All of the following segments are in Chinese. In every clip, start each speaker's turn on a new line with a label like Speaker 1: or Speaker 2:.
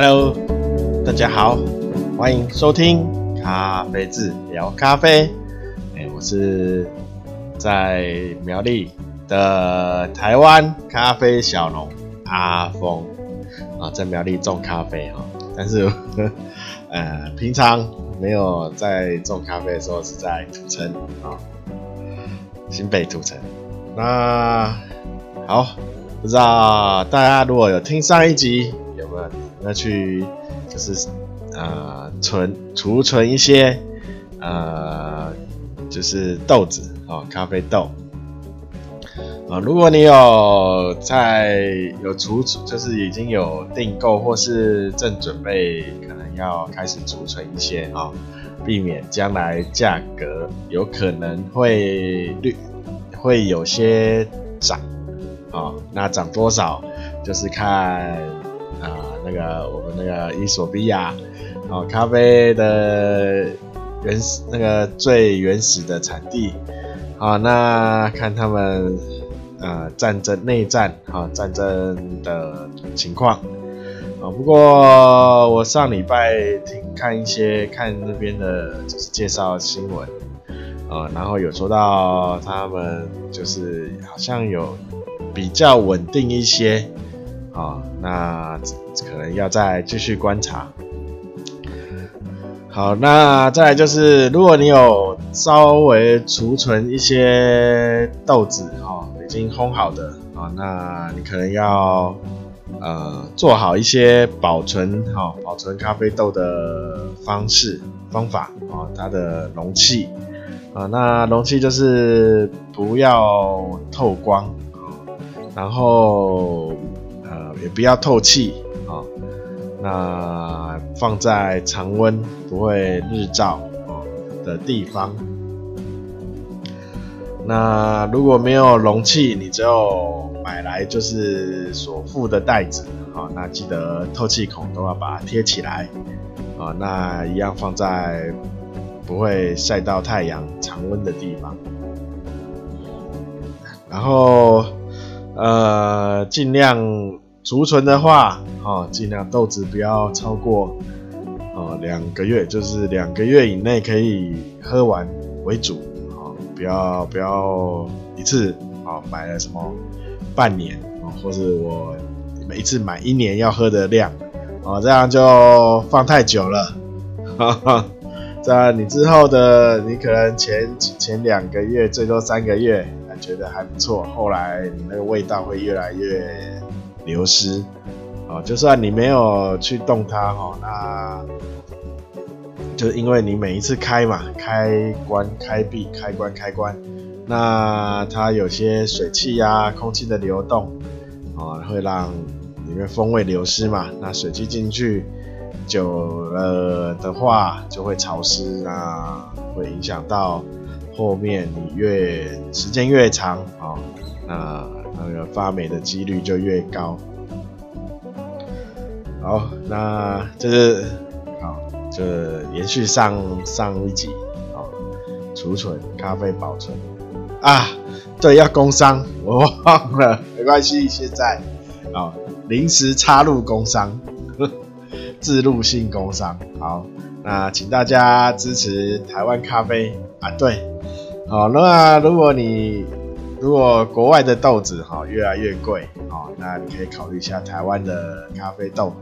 Speaker 1: Hello，大家好，欢迎收听咖啡志聊咖啡。欸，我是在苗栗的台湾咖啡小农阿峰啊，在苗栗种咖啡哈，但是 呃，平常没有在种咖啡的时候是在土城啊，新北土城。那好。不知道大家如果有听上一集，要去就是呃存储存一些呃就是豆子哦，咖啡豆啊、如果你有在有储存，就是已经有订购或是正准备可能要开始储存一些啊、哦，避免将来价格有可能会率会有些涨。哦，那涨多少就是看啊、那个我们那个伊索比亚哦，咖啡的原始那个最原始的产地，好、那看他们呃战争内战啊、战争的情况啊、不过我上礼拜听看一些看那边的就是介绍新闻啊、然后有说到他们就是好像有。比较稳定一些，啊、哦，那可能要再继续观察。好，那再来就是，如果你有稍微储存一些豆子，哈、哦，已经烘好的，啊、哦，那你可能要呃做好一些保存，哈、哦，保存咖啡豆的方式方法，啊、哦，它的容器，啊、哦，那容器就是不要透光。然后，也不要透气啊、哦。那放在常温不会日照的地方。那如果没有容器，你只有买来就是所附的袋子啊、哦。那记得透气孔都要把它贴起来啊、哦。那一样放在不会晒到太阳、常温的地方。然后。呃，尽量储存的话，哦，尽量豆子不要超过哦两个月，就是两个月以内可以喝完为主，哦，不要不要一次哦买了什么半年哦，或是我每一次买一年要喝的量，哦，这样就放太久了，哈哈，这样你之后的你可能前前两个月最多三个月。觉得还不错，后来你那个味道会越来越流失，哦，就算你没有去动它，哈，那就是因为你每一次开嘛，开关、开闭、开关、开关，那它有些水汽呀、空气的流动，哦，会让里面风味流失嘛，那水汽进去久了的话就会潮湿，啊会影响到。后面你越时间越长啊，那那个发霉的几率就越高。好，那这是好，就延续上上一集好，储存咖啡保存啊，对，要工商，我忘了，没关系，现在啊，临时插入工商，自入性工商，好，那请大家支持台湾咖啡啊，对。好，那如果你如果国外的豆子哈越来越贵，哦，那你可以考虑一下台湾的咖啡豆。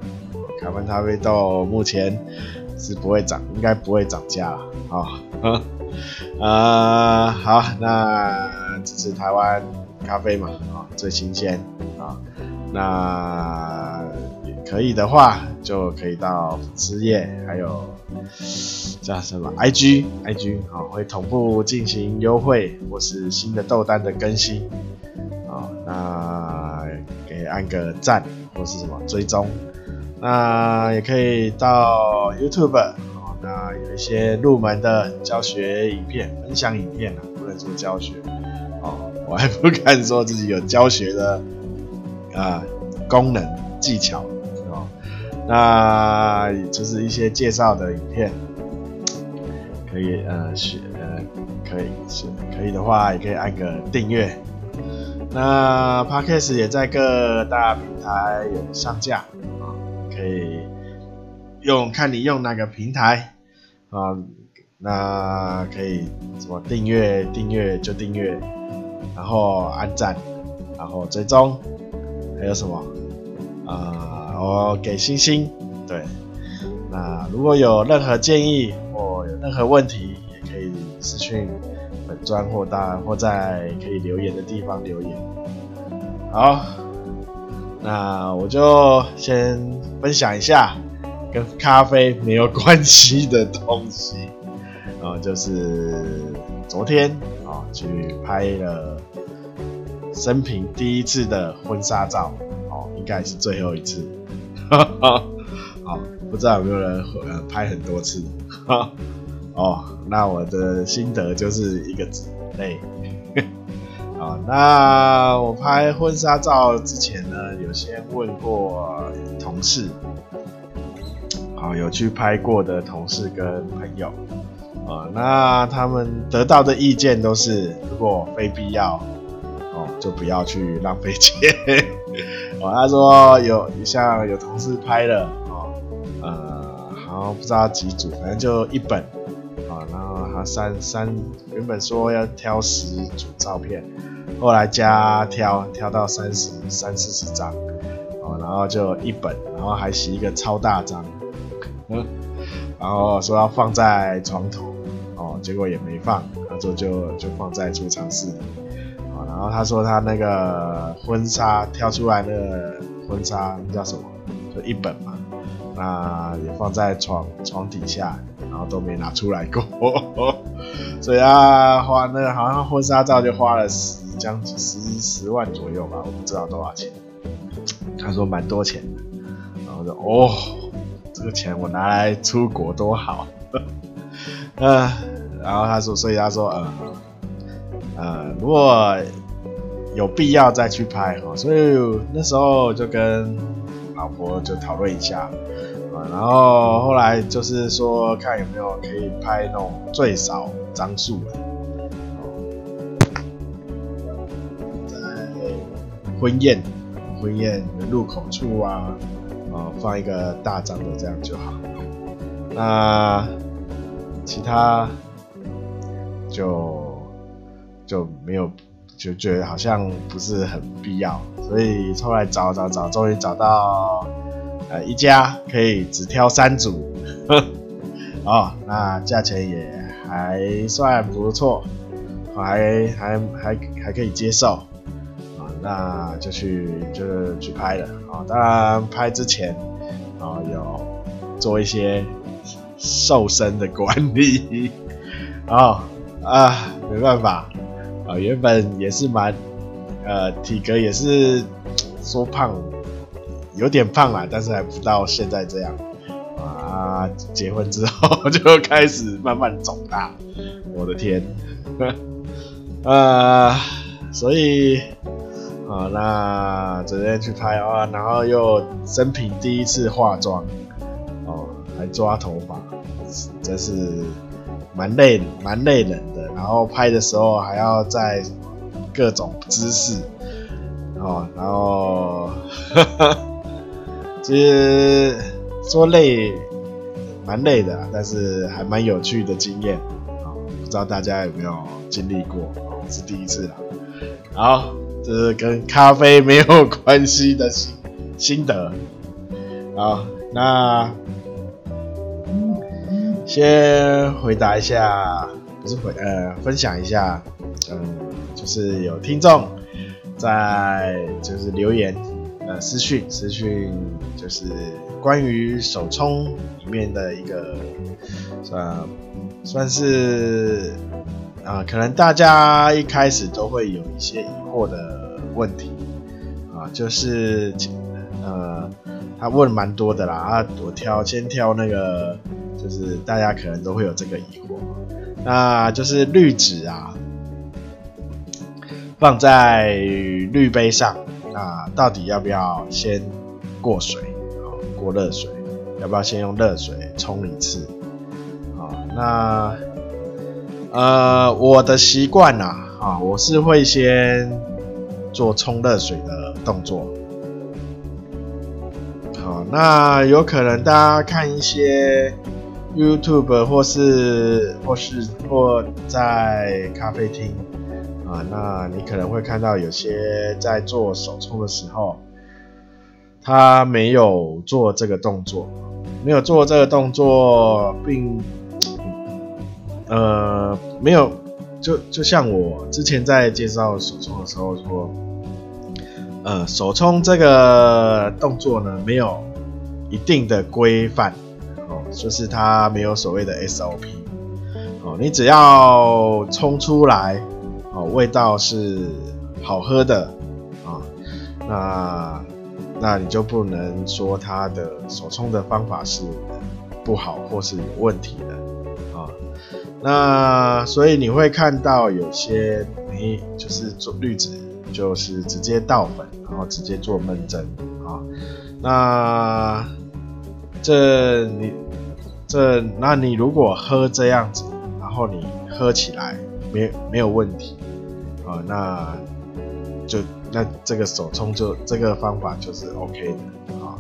Speaker 1: 台湾咖啡豆目前是不会涨，应该不会涨价了。好，呃，好，那支持台湾咖啡嘛，啊，最新鲜啊，那也可以的话，就可以到粉丝页，还有。叫什么？IG，IG 啊，会同步进行优惠或是新的豆单的更新啊，那可以按个赞或是什么追踪，那也可以到 YouTube 啊，那有一些入门的教学影片、分享影片啊，不能说教学哦，我还不敢说自己有教学的啊功能技巧。那就是一些介绍的影片，可以呃学呃可以是可以的话，也可以按个订阅。那 Podcast 也在各大平台有上架啊，可以用看你用哪个平台啊，那可以什么订阅订阅就订阅，然后按赞，然后追踪，还有什么啊？哦给星星，对。那如果有任何建议或有任何问题，也可以私讯本专或大或在可以留言的地方留言。好，那我就先分享一下跟咖啡没有关系的东西，啊，就是昨天啊去拍了生平第一次的婚纱照，哦，应该是最后一次，好，不知道有没有人拍很多次，哦，那我的心得就是一个字，累。啊，那我拍婚纱照之前呢，有先问过同事，啊，有去拍过的同事跟朋友，啊，那他们得到的意见都是，如果非必要，哦，就不要去浪费钱。哦，他说有像有同事拍了，哦，呃，好像不知道几组，反正就一本，啊，然后他三三原本说要挑十组照片。后来加挑挑到三十三四十张，哦，然后就一本，然后还洗一个超大张，嗯，然后说要放在床头，哦，结果也没放，他说就就放在储藏室里，然后他说他那个婚纱挑出来那个婚纱那叫什么，就一本嘛，那也放在床床底下，然后都没拿出来过，所以他花那个好像婚纱照就花了十。将近十十万左右吧，我不知道多少钱。他说蛮多钱的，然后就哦，这个钱我拿来出国多好。嗯，然后他说，所以他说，呃，呃，如果有必要再去拍哈，所以那时候就跟老婆就讨论一下，啊，然后后来就是说看有没有可以拍那种最少张数的。在婚宴，婚宴的入口处啊，啊，放一个大张的这样就好。那其他就就没有，就觉得好像不是很必要，所以后来找找找，终于找到呃一家可以只挑三组，哦，那价钱也还算不错，还还还还可以接受。啊那就去就去拍了啊！当然拍之前啊有做一些瘦身的管理 哦啊没办法啊，原本也是蛮呃体格也是说胖有点胖啦，但是还不到现在这样啊。结婚之后 就开始慢慢长大，我的天，啊，所以。啊，那昨天去拍啊，然后又生平第一次化妆，哦，还抓头发，真是蛮累蛮累人的。然后拍的时候还要在各种姿势，哦，然后哈哈，其实说累蛮累的，但是还蛮有趣的经验哦，不知道大家有没有经历过？是第一次啦，好。这是跟咖啡没有关系的心心得，好，那先回答一下，不是回呃分享一下，嗯，就是有听众在就是留言呃私讯私讯，就是关于手冲里面的一个呃算是。啊，可能大家一开始都会有一些疑惑的问题啊，就是呃，他问蛮多的啦啊，我挑先挑那个，就是大家可能都会有这个疑惑，那就是滤纸啊，放在滤杯上，那到底要不要先过水啊，过热水，要不要先用热水冲一次啊？那呃，我的习惯啊，啊，我是会先做冲热水的动作。好，那有可能大家看一些 YouTube 或是或是或在咖啡厅啊，那你可能会看到有些在做手冲的时候，他没有做这个动作，没有做这个动作，并呃没有就就像我之前在介绍手冲的时候说，呃手冲这个动作呢没有。一定的规范，就是它没有所谓的 SOP 哦，你只要冲出来哦，味道是好喝的啊，那那你就不能说它的手冲的方法是不好或是有问题的啊。那所以你会看到有些你就是做滤纸，就是直接倒粉，然后直接做闷蒸啊。那这你这，那你如果喝这样子，然后你喝起来没没有问题啊，那就那这个手冲就这个方法就是 OK 的啊。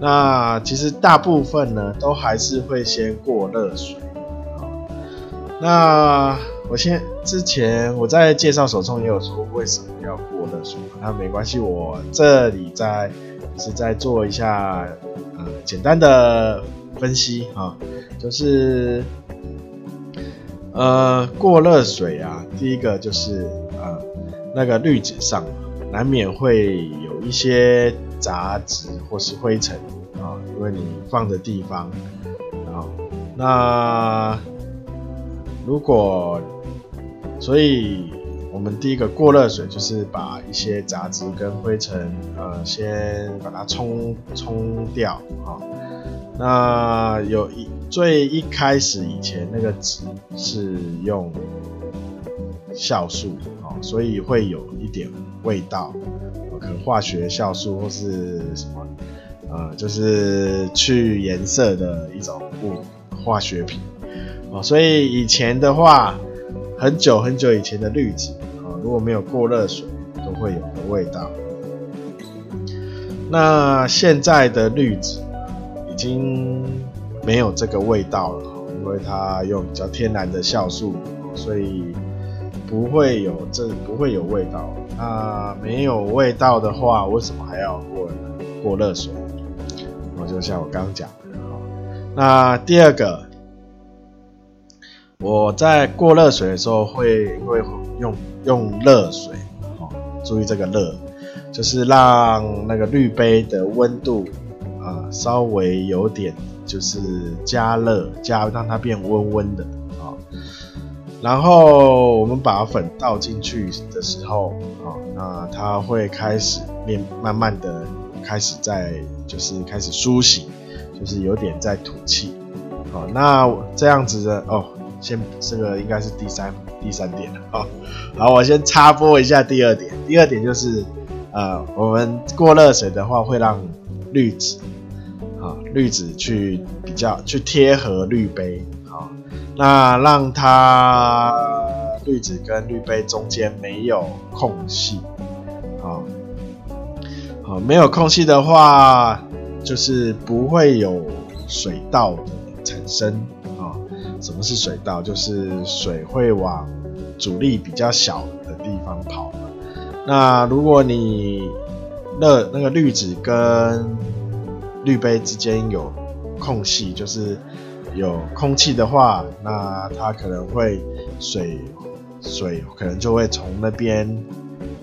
Speaker 1: 那其实大部分呢都还是会先过热水啊。那我先之前我在介绍手冲也有说为什么要过热水，那没关系，我这里再。是在做一下呃简单的分析啊，就是呃过热水啊，第一个就是呃那个滤纸上难免会有一些杂质或是灰尘啊，因为你放的地方啊，那如果所以。我们第一个过热水，就是把一些杂质跟灰尘，呃，先把它冲冲掉啊。那有一最一开始以前那个纸是用酵素啊，所以会有一点味道，可能化学酵素或是什么，呃，就是去颜色的一种物化学品啊。所以以前的话，很久很久以前的滤纸啊。如果没有过热水，都会有的味道。那现在的滤纸已经没有这个味道了，因为它用比较天然的酵素，所以不会有这不会有味道。那没有味道的话，为什么还要过过热水？我就像我刚讲的，那第二个，我在过热水的时候会会用。用热水，哦，注意这个热，就是让那个滤杯的温度、呃、稍微有点，就是加热加让它变温温的啊、哦。然后我们把粉倒进去的时候啊、哦，那它会开始面，慢慢的开始在就是开始苏醒，就是有点在吐气。好、哦，那这样子的哦。先，这个应该是第三第三点了啊。好，我先插播一下第二点。第二点就是，呃，我们过热水的话，会让滤纸啊，滤纸去比较去贴合滤杯啊，那让它滤纸跟滤杯中间没有空隙啊，好，没有空隙的话，就是不会有水道的产生啊。什么是水道？就是水会往阻力比较小的地方跑。那如果你热那个滤纸跟滤杯之间有空隙，就是有空气的话，那它可能会水水可能就会从那边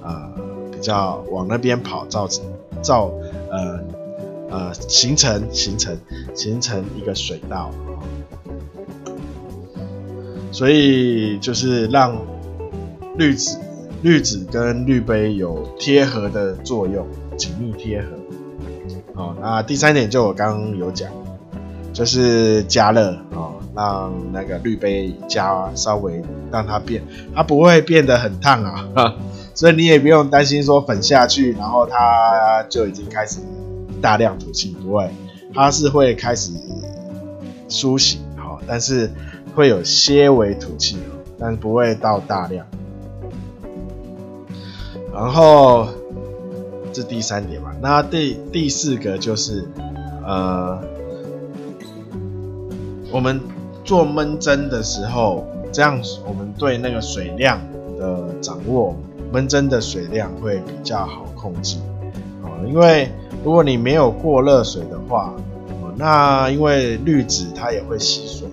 Speaker 1: 呃比较往那边跑，造成造呃呃形成形成形成一个水道。所以就是让滤纸、滤纸跟滤杯有贴合的作用，紧密贴合。哦，那第三点就我刚刚有讲，就是加热哦，让那个滤杯加稍微让它变，它不会变得很烫啊，所以你也不用担心说粉下去，然后它就已经开始大量吐气，不会，它是会开始苏醒，好，但是。会有些微吐气，但不会到大量。然后这第三点嘛，那第第四个就是呃，我们做闷蒸的时候，这样我们对那个水量的掌握，闷蒸的水量会比较好控制。因为如果你没有过热水的话，那因为滤纸它也会吸水，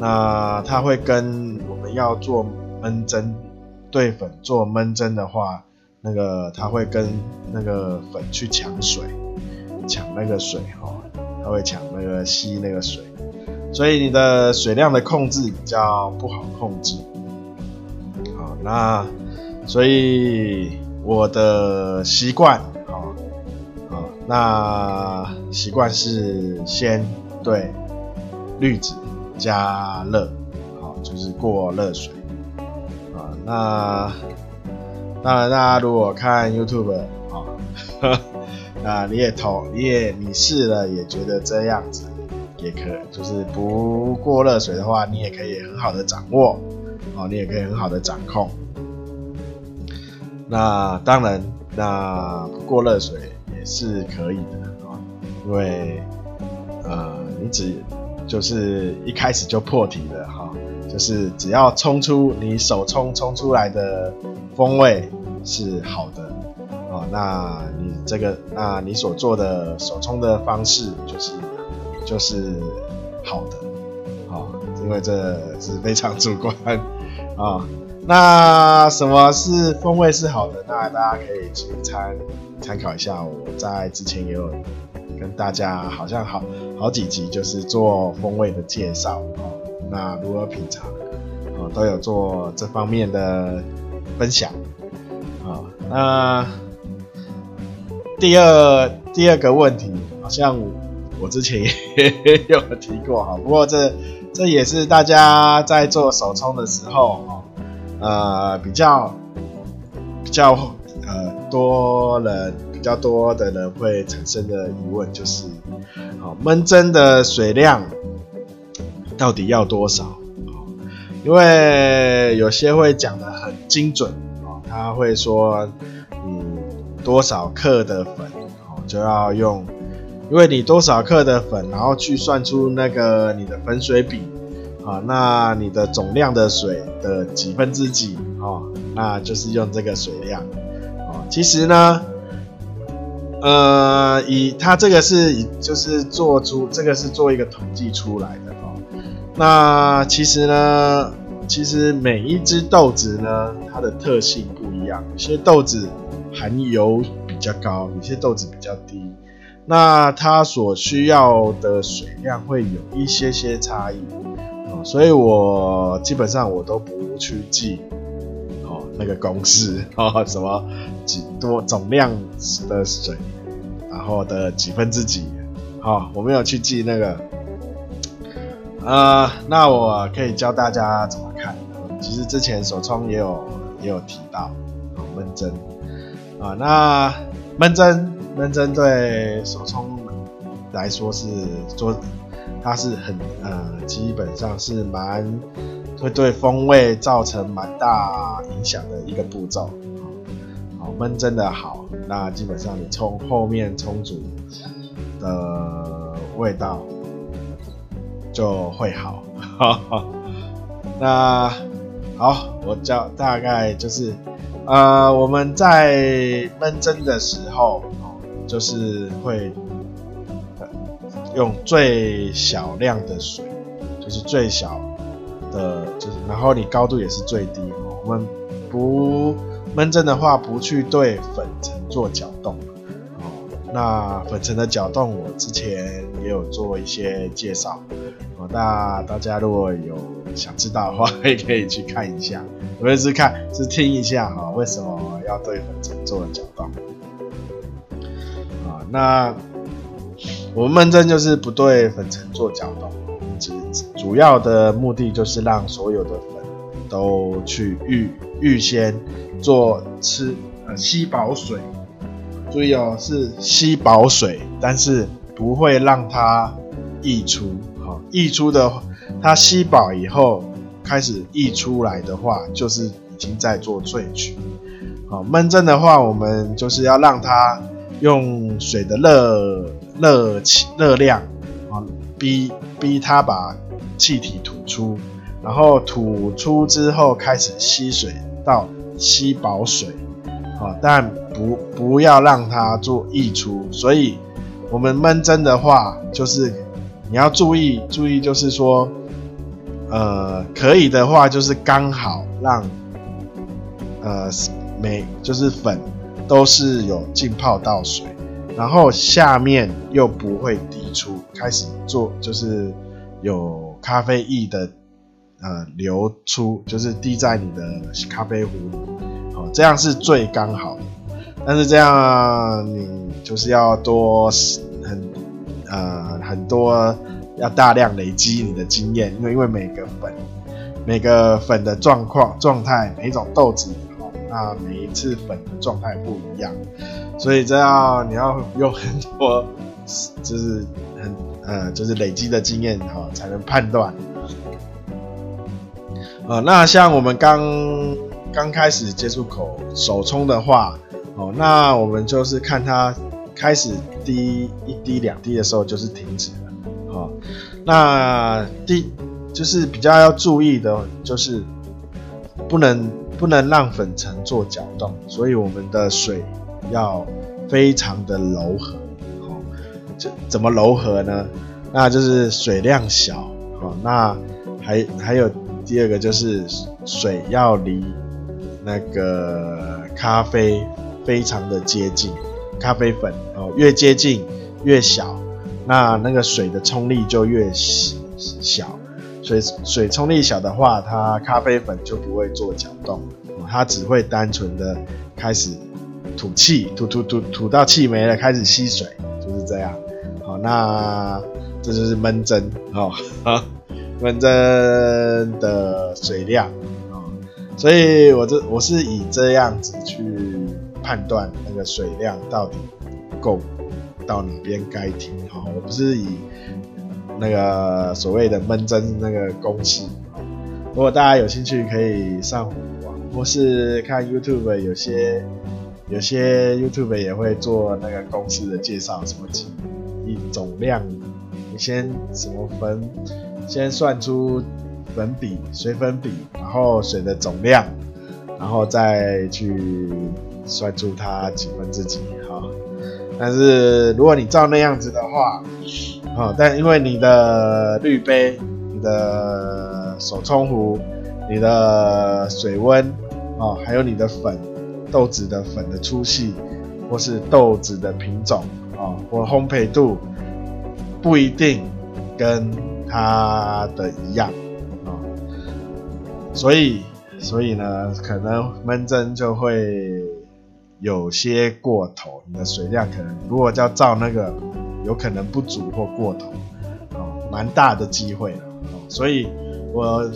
Speaker 1: 那它会跟我们要做闷蒸对粉做闷蒸的话，那个它会跟那个粉去抢水，抢那个水哈，它会抢那个吸那个水，所以你的水量的控制比较不好控制。好，那所以我的习惯。好，好那习惯是先对滤纸加热，好，就是过热水啊。那当然，大家如果看 YouTube 啊，那你也投，你也你试了，也觉得这样子也可，就是不过热水的话，你也可以很好的掌握，哦，你也可以很好的掌控。那当然，那不过热水。也是可以的啊，因为呃，你只就是一开始就破题了哈，就是只要冲出你手冲冲出来的风味是好的哦，那你这个那你所做的手冲的方式就是就是好的啊，因为这是非常主观啊。那什么是风味是好的？那大家可以去参参考一下。我在之前也有跟大家好像好好几集就是做风味的介绍哦。那如何品尝哦，都有做这方面的分享啊。那第二第二个问题，好像我之前也有提过哈。不过这这也是大家在做手冲的时候哈。呃，比较比较呃多人比较多的人会产生的疑问就是，好，闷蒸的水量到底要多少？因为有些会讲的很精准哦，他会说你多少克的粉哦就要用，因为你多少克的粉，然后去算出那个你的粉水比。啊，那你的总量的水的几分之几哦，那就是用这个水量哦。其实呢，呃，以它这个是就是做出这个是做一个统计出来的哦。那其实呢，其实每一只豆子呢，它的特性不一样，有些豆子含油比较高，有些豆子比较低，那它所需要的水量会有一些些差异。所以我基本上我都不去记哦那个公式 哦什么几多总量的水，然后的几分之几，好、哦，我没有去记那个。啊、那我可以教大家怎么看。其实之前手冲也有也有提到啊闷蒸啊，那闷蒸闷蒸对手冲来说是做。它是很呃，基本上是蛮会对风味造成蛮大影响的一个步骤。好，闷蒸的好，那基本上你冲后面冲煮的味道就会好。那好，我教大概就是呃，我们在闷蒸的时候，就是会。用最小量的水，就是最小的，就是然后你高度也是最低。我们不闷蒸的话，不去对粉层做搅动。哦，那粉层的搅动，我之前也有做一些介绍。那大家如果有想知道的话，也可以去看一下，不是看，是听一下哈，为什么要对粉尘做搅动？啊，那。我们闷蒸就是不对粉尘做搅动，主主要的目的就是让所有的粉都去预预先做吃呃吸饱水，注意哦，是吸饱水，但是不会让它溢出。溢出的它吸饱以后开始溢出来的话，就是已经在做萃取。好，闷蒸的话，我们就是要让它用水的热。热气热量啊，逼逼它把气体吐出，然后吐出之后开始吸水到吸饱水，啊，但不不要让它做溢出。所以，我们闷蒸的话，就是你要注意注意，就是说，呃，可以的话，就是刚好让，呃，每就是粉都是有浸泡到水。然后下面又不会滴出，开始做就是有咖啡液的呃流出，就是滴在你的咖啡壶里，好，这样是最刚好。但是这样你就是要多很呃很多要大量累积你的经验，因为因为每个粉每个粉的状况状态，每一种豆子，那每一次粉的状态不一样。所以这样你要用很多，就是很呃，就是累积的经验哈，才能判断。呃，那像我们刚刚开始接触口手冲的话，哦，那我们就是看它开始滴一滴两滴的时候就是停止了，哦，那滴就是比较要注意的，就是不能不能让粉尘做搅动，所以我们的水。要非常的柔和，哦，这怎么柔和呢？那就是水量小，哦，那还还有第二个就是水要离那个咖啡非常的接近，咖啡粉哦，越接近越小，那那个水的冲力就越小，水水冲力小的话，它咖啡粉就不会做搅动，它只会单纯的开始。吐气，吐吐吐吐到气没了，开始吸水，就是这样。好，那这就是闷蒸，好，闷蒸的水量啊，所以我这我是以这样子去判断那个水量到底够到哪边该停，好，我不是以那个所谓的闷蒸那个公式。如果大家有兴趣，可以上网或是看 YouTube 有些。有些 YouTube 也会做那个公式的介绍，什么几一总量，你先什么粉，先算出粉比水粉比，然后水的总量，然后再去算出它几分之几哈。但是如果你照那样子的话，啊，但因为你的滤杯、你的手冲壶、你的水温啊，还有你的粉。豆子的粉的粗细，或是豆子的品种啊，或烘焙度，不一定跟它的一样啊，所以所以呢，可能闷蒸就会有些过头，你的水量可能如果要照那个，有可能不足或过头，哦，蛮大的机会了，所以我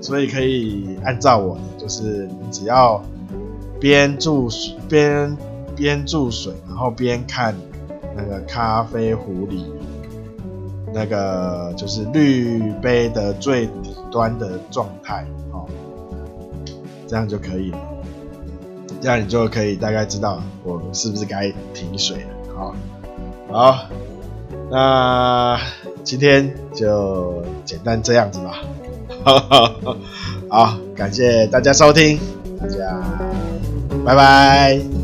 Speaker 1: 所以可以按照我，就是你只要。边注水边边注水，然后边看那个咖啡壶里那个就是滤杯的最底端的状态，哦，这样就可以了。这样你就可以大概知道我是不是该停水了。好，好，那今天就简单这样子吧。好，感谢大家收听，大家。拜拜。